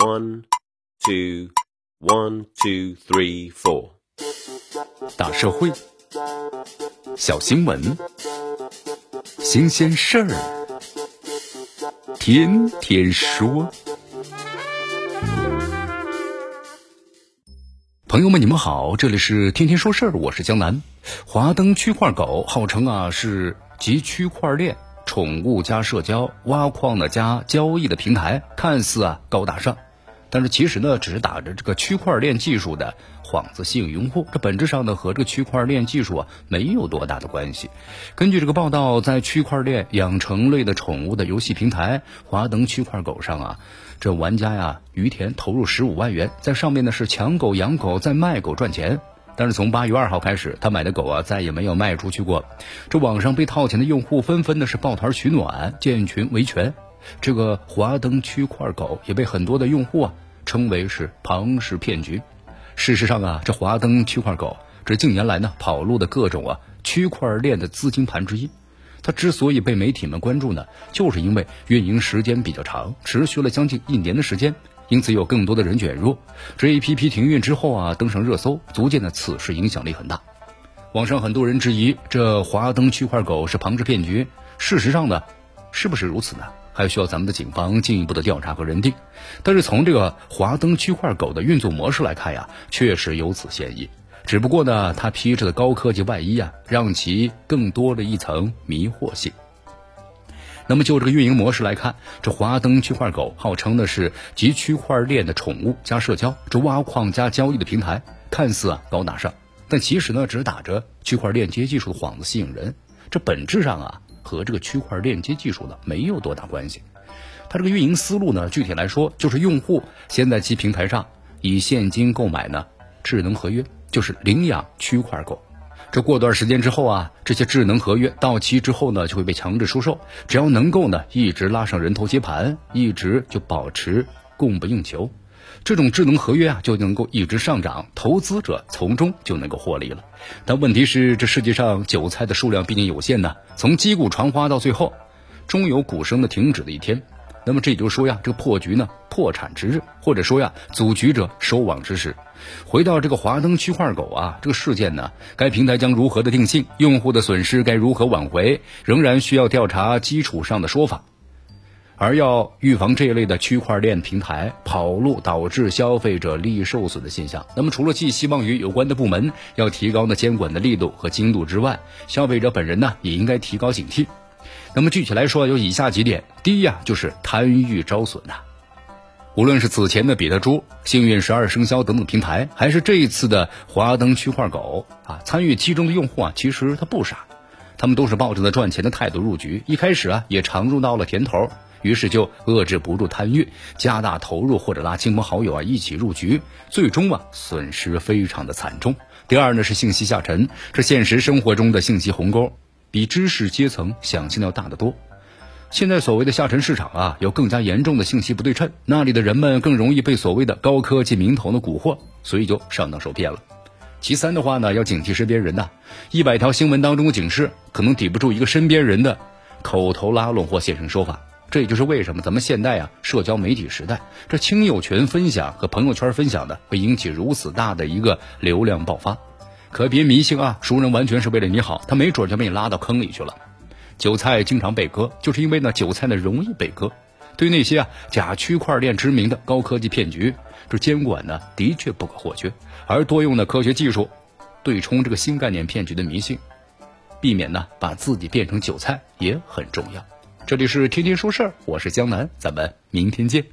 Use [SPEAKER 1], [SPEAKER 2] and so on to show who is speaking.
[SPEAKER 1] One, two, one, two, three, four。
[SPEAKER 2] 大社会，小新闻，新鲜事儿，天天说。朋友们，你们好，这里是天天说事儿，我是江南。华灯区块狗号称啊是集区块链、宠物加社交、挖矿的加交易的平台，看似啊高大上。但是其实呢，只是打着这个区块链技术的幌子吸引用户，这本质上呢和这个区块链技术啊没有多大的关系。根据这个报道，在区块链养成类的宠物的游戏平台华灯区块狗上啊，这玩家呀于田投入十五万元，在上面呢是抢狗养狗，再卖狗赚钱。但是从八月二号开始，他买的狗啊再也没有卖出去过。这网上被套钱的用户纷纷的是抱团取暖，建群维权。这个华灯区块狗也被很多的用户啊称为是庞氏骗局。事实上啊，这华灯区块狗这近年来呢跑路的各种啊区块链的资金盘之一。它之所以被媒体们关注呢，就是因为运营时间比较长，持续了将近一年的时间，因此有更多的人卷入。这 A P P 停运之后啊，登上热搜，足见呢此事影响力很大。网上很多人质疑这华灯区块狗是庞氏骗局，事实上呢，是不是如此呢？还需要咱们的警方进一步的调查和认定，但是从这个华灯区块狗的运作模式来看呀，确实有此嫌疑。只不过呢，它披着的高科技外衣啊，让其更多了一层迷惑性。那么就这个运营模式来看，这华灯区块狗号称的是集区块链的宠物加社交，这挖矿加交易的平台，看似啊高大上，但其实呢，只打着区块链接技术的幌子吸引人。这本质上啊。和这个区块链接技术呢没有多大关系，它这个运营思路呢，具体来说就是用户先在其平台上以现金购买呢智能合约，就是领养区块狗。这过段时间之后啊，这些智能合约到期之后呢，就会被强制出售。只要能够呢一直拉上人头接盘，一直就保持供不应求。这种智能合约啊，就能够一直上涨，投资者从中就能够获利了。但问题是，这世界上韭菜的数量毕竟有限呢。从击鼓传花到最后，终有鼓声的停止的一天。那么这也就是说呀，这个破局呢，破产之日，或者说呀，组局者收网之时。回到这个华灯区块狗啊，这个事件呢，该平台将如何的定性？用户的损失该如何挽回？仍然需要调查基础上的说法。而要预防这一类的区块链平台跑路导致消费者利益受损的现象，那么除了寄希望于有关的部门要提高呢监管的力度和精度之外，消费者本人呢也应该提高警惕。那么具体来说，有以下几点：第一呀，就是贪欲招损呐。无论是此前的比特猪、幸运十二生肖等等平台，还是这一次的华灯区块狗啊，参与其中的用户啊，其实他不傻，他们都是抱着呢赚钱的态度入局，一开始啊也尝入到了甜头。于是就遏制不住贪欲，加大投入或者拉亲朋好友啊一起入局，最终啊损失非常的惨重。第二呢是信息下沉，这现实生活中的信息鸿沟比知识阶层想象的要大得多。现在所谓的下沉市场啊，有更加严重的信息不对称，那里的人们更容易被所谓的高科技名头的蛊惑，所以就上当受骗了。其三的话呢，要警惕身边人呐，一百条新闻当中的警示，可能抵不住一个身边人的口头拉拢或现身说法。这也就是为什么咱们现代啊，社交媒体时代，这亲友群分享和朋友圈分享的会引起如此大的一个流量爆发，可别迷信啊！熟人完全是为了你好，他没准就被你拉到坑里去了。韭菜经常被割，就是因为呢，韭菜呢容易被割。对那些啊假区块链知名的高科技骗局，这监管呢的确不可或缺，而多用的科学技术对冲这个新概念骗局的迷信，避免呢把自己变成韭菜也很重要。这里是天天说事儿，我是江南，咱们明天见。